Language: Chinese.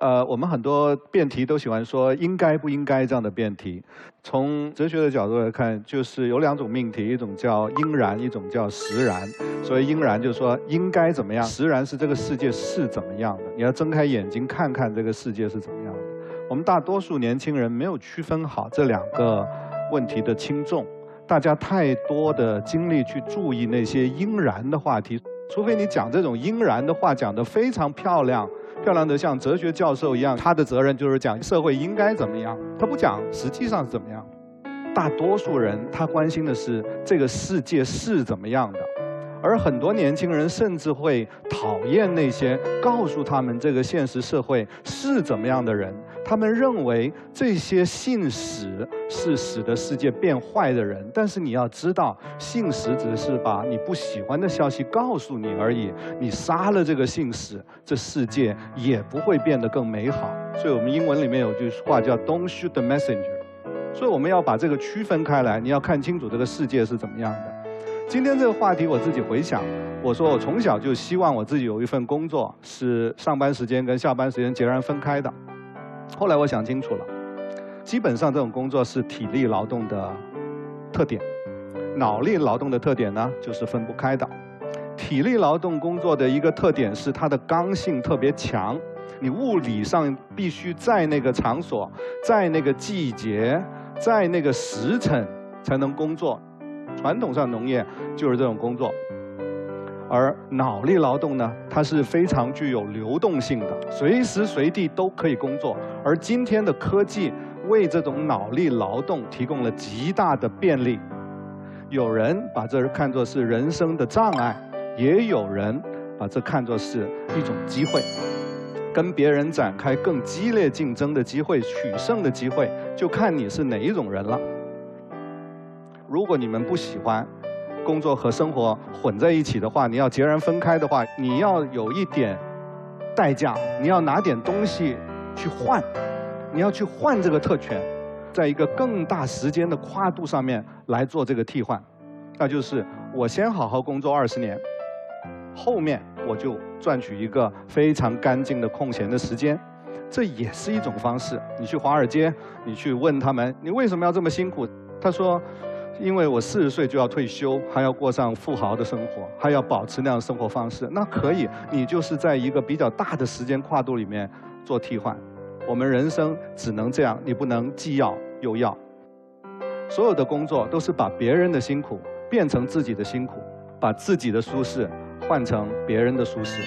呃，我们很多辩题都喜欢说应该不应该这样的辩题。从哲学的角度来看，就是有两种命题，一种叫应然，一种叫实然。所以应然，就是说应该怎么样；实然是这个世界是怎么样的。你要睁开眼睛看看这个世界是怎么样的。我们大多数年轻人没有区分好这两个问题的轻重，大家太多的精力去注意那些应然的话题，除非你讲这种应然的话讲得非常漂亮。漂亮的像哲学教授一样，他的责任就是讲社会应该怎么样，他不讲实际上是怎么样。大多数人他关心的是这个世界是怎么样的。而很多年轻人甚至会讨厌那些告诉他们这个现实社会是怎么样的人。他们认为这些信使是使得世界变坏的人。但是你要知道，信使只是把你不喜欢的消息告诉你而已。你杀了这个信使，这世界也不会变得更美好。所以我们英文里面有句话叫 “Don't shoot the messenger”。所以我们要把这个区分开来。你要看清楚这个世界是怎么样的。今天这个话题，我自己回想，我说我从小就希望我自己有一份工作是上班时间跟下班时间截然分开的。后来我想清楚了，基本上这种工作是体力劳动的特点，脑力劳动的特点呢就是分不开的。体力劳动工作的一个特点是它的刚性特别强，你物理上必须在那个场所、在那个季节、在那个时辰才能工作。传统上农业就是这种工作，而脑力劳动呢，它是非常具有流动性的，随时随地都可以工作。而今天的科技为这种脑力劳动提供了极大的便利。有人把这看作是人生的障碍，也有人把这看作是一种机会，跟别人展开更激烈竞争的机会、取胜的机会，就看你是哪一种人了。如果你们不喜欢工作和生活混在一起的话，你要截然分开的话，你要有一点代价，你要拿点东西去换，你要去换这个特权，在一个更大时间的跨度上面来做这个替换，那就是我先好好工作二十年，后面我就赚取一个非常干净的空闲的时间，这也是一种方式。你去华尔街，你去问他们，你为什么要这么辛苦？他说。因为我四十岁就要退休，还要过上富豪的生活，还要保持那样的生活方式，那可以，你就是在一个比较大的时间跨度里面做替换。我们人生只能这样，你不能既要又要。所有的工作都是把别人的辛苦变成自己的辛苦，把自己的舒适换成别人的舒适。